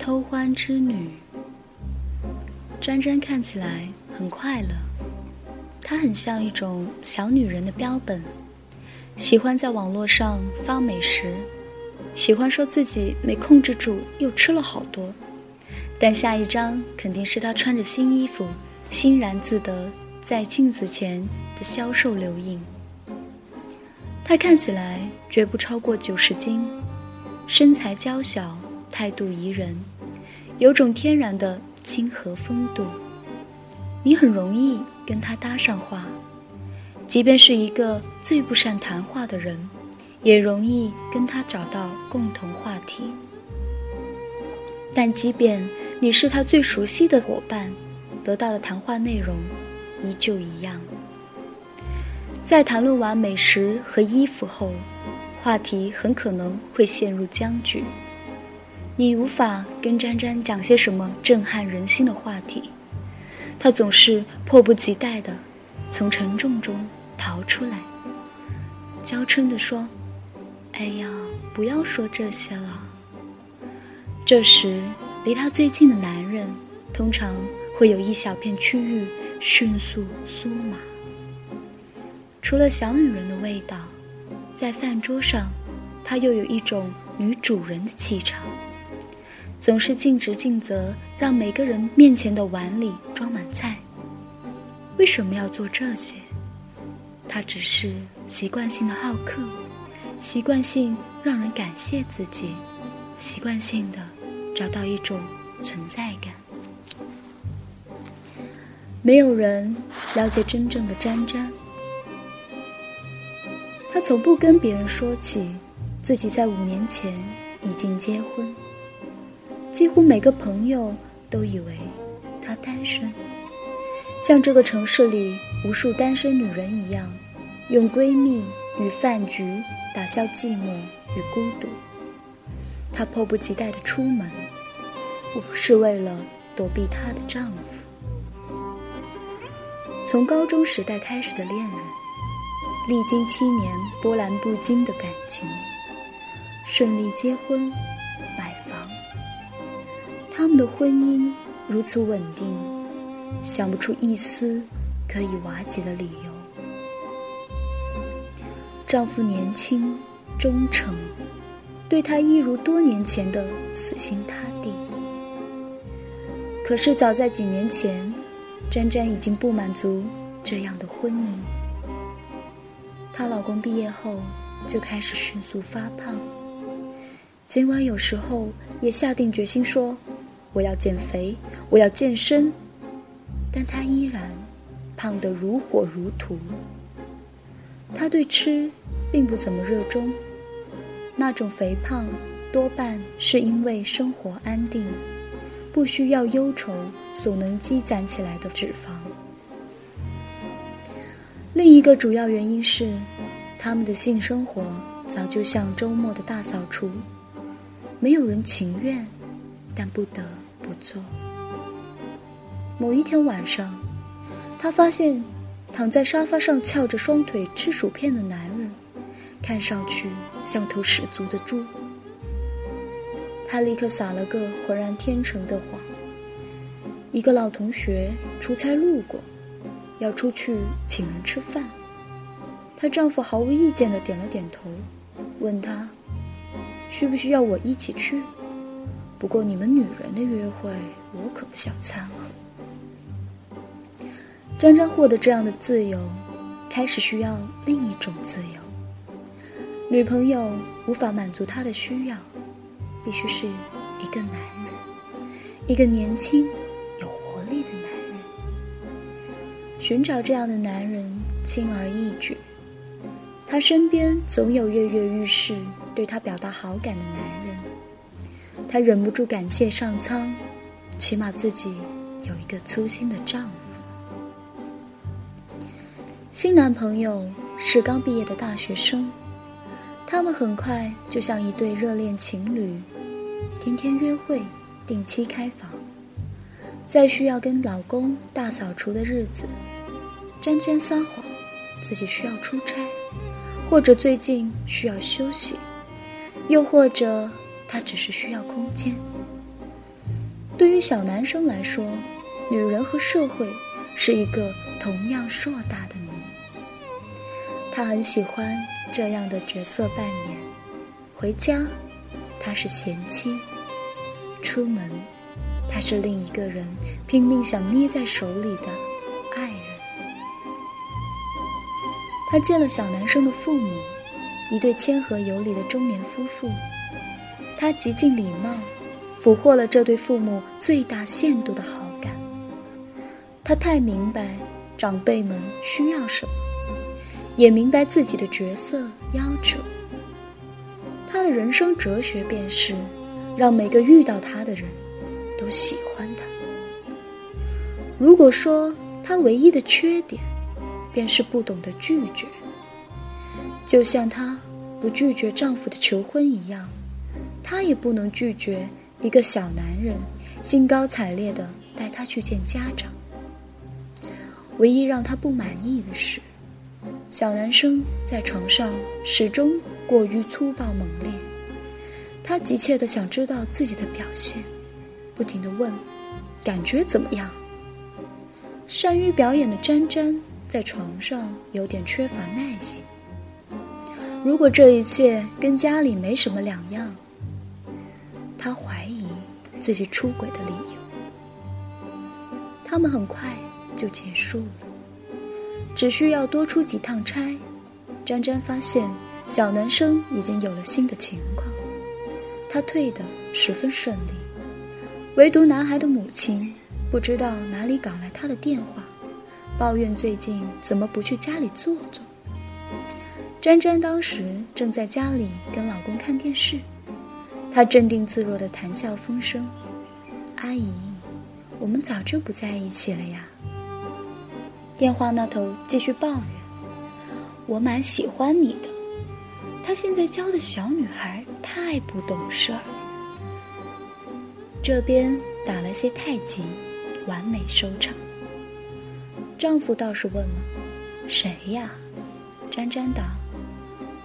偷欢之女。沾沾看起来很快乐，她很像一种小女人的标本，喜欢在网络上发美食，喜欢说自己没控制住又吃了好多，但下一张肯定是她穿着新衣服，欣然自得在镜子前的消瘦留影。她看起来绝不超过九十斤，身材娇小，态度宜人，有种天然的亲和风度。你很容易跟他搭上话，即便是一个最不善谈话的人，也容易跟他找到共同话题。但即便你是他最熟悉的伙伴，得到的谈话内容依旧一样。在谈论完美食和衣服后，话题很可能会陷入僵局。你无法跟詹詹讲些什么震撼人心的话题，他总是迫不及待地从沉重中逃出来，娇嗔地说：“哎呀，不要说这些了。”这时，离他最近的男人通常会有一小片区域迅速酥麻。除了小女人的味道，在饭桌上，她又有一种女主人的气场，总是尽职尽责，让每个人面前的碗里装满菜。为什么要做这些？他只是习惯性的好客，习惯性让人感谢自己，习惯性的找到一种存在感。没有人了解真正的沾沾。他从不跟别人说起自己在五年前已经结婚，几乎每个朋友都以为他单身，像这个城市里无数单身女人一样，用闺蜜与饭局打消寂寞与孤独。她迫不及待地出门，是为了躲避她的丈夫。从高中时代开始的恋人。历经七年波澜不惊的感情，顺利结婚、他们的婚姻如此稳定，想不出一丝可以瓦解的理由。丈夫年轻、忠诚，对她一如多年前的死心塌地。可是早在几年前，詹詹已经不满足这样的婚姻。她老公毕业后就开始迅速发胖，尽管有时候也下定决心说：“我要减肥，我要健身。”但他依然胖得如火如荼。他对吃并不怎么热衷，那种肥胖多半是因为生活安定，不需要忧愁所能积攒起来的脂肪。另一个主要原因是，他们的性生活早就像周末的大扫除，没有人情愿，但不得做。某一天晚上，他发现躺在沙发上翘着双腿吃薯片的男人，看上去像头十足的猪。他立刻撒了个浑然天成的谎：一个老同学出差路过。要出去请人吃饭，她丈夫毫无意见的点了点头，问她需不需要我一起去？不过你们女人的约会，我可不想掺和。沾沾获得这样的自由，开始需要另一种自由。女朋友无法满足他的需要，必须是一个男人，一个年轻。有活力的男人寻找这样的男人轻而易举，他身边总有跃跃欲试、对他表达好感的男人，她忍不住感谢上苍，起码自己有一个粗心的丈夫。新男朋友是刚毕业的大学生，他们很快就像一对热恋情侣，天天约会，定期开房，在需要跟老公大扫除的日子。沾沾撒谎，自己需要出差，或者最近需要休息，又或者他只是需要空间。对于小男生来说，女人和社会是一个同样硕大的谜。他很喜欢这样的角色扮演：回家，他是贤妻；出门，他是另一个人拼命想捏在手里的爱人。他见了小男生的父母。一对谦和有礼的中年夫妇，他极尽礼貌，俘获了这对父母最大限度的好感。他太明白长辈们需要什么，也明白自己的角色要求。他的人生哲学便是，让每个遇到他的人都喜欢他。如果说他唯一的缺点，便是不懂得拒绝。就像她不拒绝丈夫的求婚一样，她也不能拒绝一个小男人兴高采烈地带她去见家长。唯一让她不满意的是，小男生在床上始终过于粗暴猛烈。她急切地想知道自己的表现，不停地问：“感觉怎么样？”善于表演的詹詹在床上有点缺乏耐心。如果这一切跟家里没什么两样，他怀疑自己出轨的理由。他们很快就结束了，只需要多出几趟差。詹詹发现小男生已经有了新的情况，他退得十分顺利。唯独男孩的母亲不知道哪里搞来他的电话，抱怨最近怎么不去家里坐坐。詹詹当时正在家里跟老公看电视，她镇定自若地谈笑风生：“阿姨，我们早就不在一起了呀。”电话那头继续抱怨：“我蛮喜欢你的，他现在教的小女孩太不懂事儿。”这边打了些太极，完美收场。丈夫倒是问了：“谁呀？”詹詹道。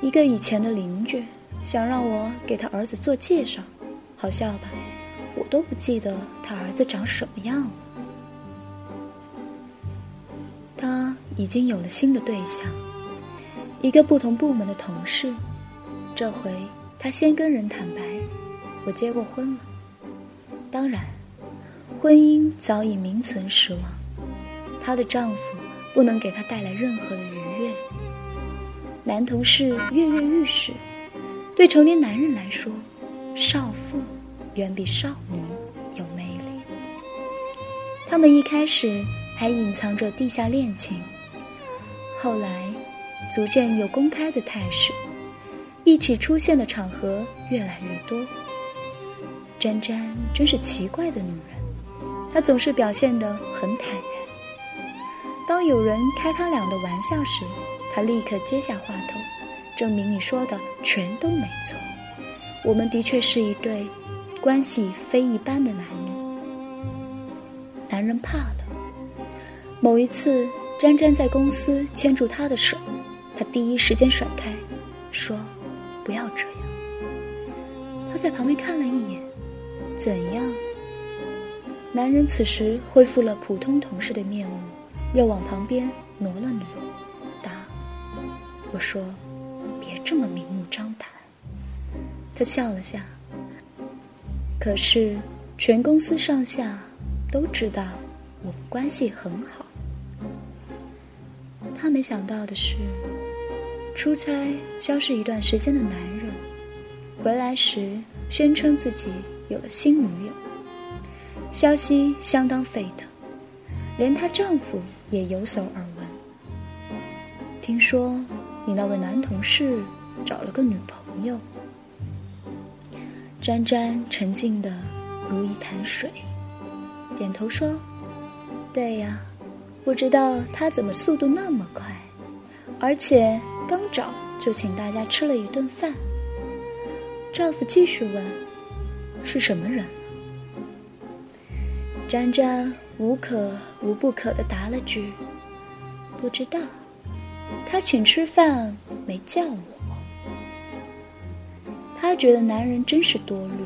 一个以前的邻居想让我给他儿子做介绍，好笑吧？我都不记得他儿子长什么样了。他已经有了新的对象，一个不同部门的同事。这回他先跟人坦白，我结过婚了。当然，婚姻早已名存实亡，她的丈夫不能给她带来任何的愉悦。男同事跃跃欲试，对成年男人来说，少妇远比少女有魅力。他们一开始还隐藏着地下恋情，后来逐渐有公开的态势，一起出现的场合越来越多。詹詹真是奇怪的女人，她总是表现得很坦然。当有人开他俩的玩笑时，他立刻接下话头，证明你说的全都没错。我们的确是一对关系非一般的男女。男人怕了。某一次，詹詹在公司牵住他的手，他第一时间甩开，说：“不要这样。”他在旁边看了一眼，怎样？男人此时恢复了普通同事的面目，又往旁边挪了挪。答我说：“别这么明目张胆。”他笑了下。可是全公司上下都知道我们关系很好。他没想到的是，出差消失一段时间的男人，回来时宣称自己有了新女友，消息相当沸腾，连她丈夫也有所耳闻。听说。你那位男同事找了个女朋友。詹詹沉静的如一潭水，点头说：“对呀，不知道他怎么速度那么快，而且刚找就请大家吃了一顿饭。”丈夫继续问：“是什么人？”詹詹无可无不可的答了句：“不知道。”他请吃饭没叫我，他觉得男人真是多虑，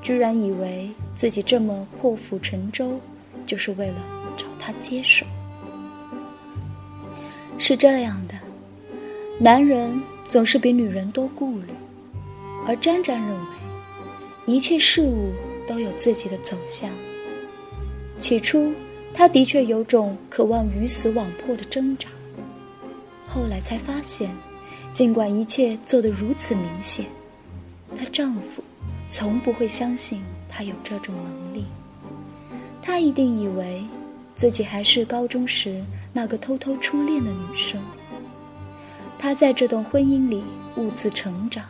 居然以为自己这么破釜沉舟，就是为了找他接手。是这样的，男人总是比女人多顾虑，而詹詹认为，一切事物都有自己的走向。起初，他的确有种渴望鱼死网破的挣扎，后来才发现，尽管一切做得如此明显，她丈夫从不会相信她有这种能力。他一定以为。自己还是高中时那个偷偷初恋的女生。她在这段婚姻里兀自成长，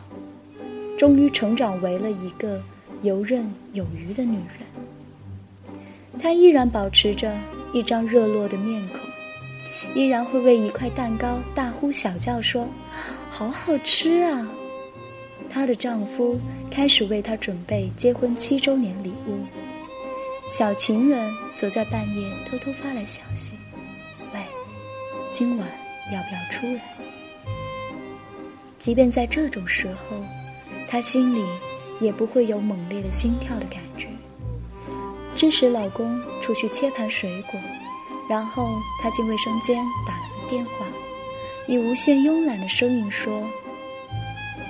终于成长为了一个游刃有余的女人。她依然保持着一张热络的面孔，依然会为一块蛋糕大呼小叫说：“好好吃啊！”她的丈夫开始为她准备结婚七周年礼物。小情人则在半夜偷偷发来消息：“喂，今晚要不要出来？”即便在这种时候，她心里也不会有猛烈的心跳的感觉。支持老公出去切盘水果，然后他进卫生间打了个电话，以无限慵懒的声音说：“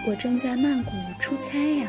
我正在曼谷出差呀。”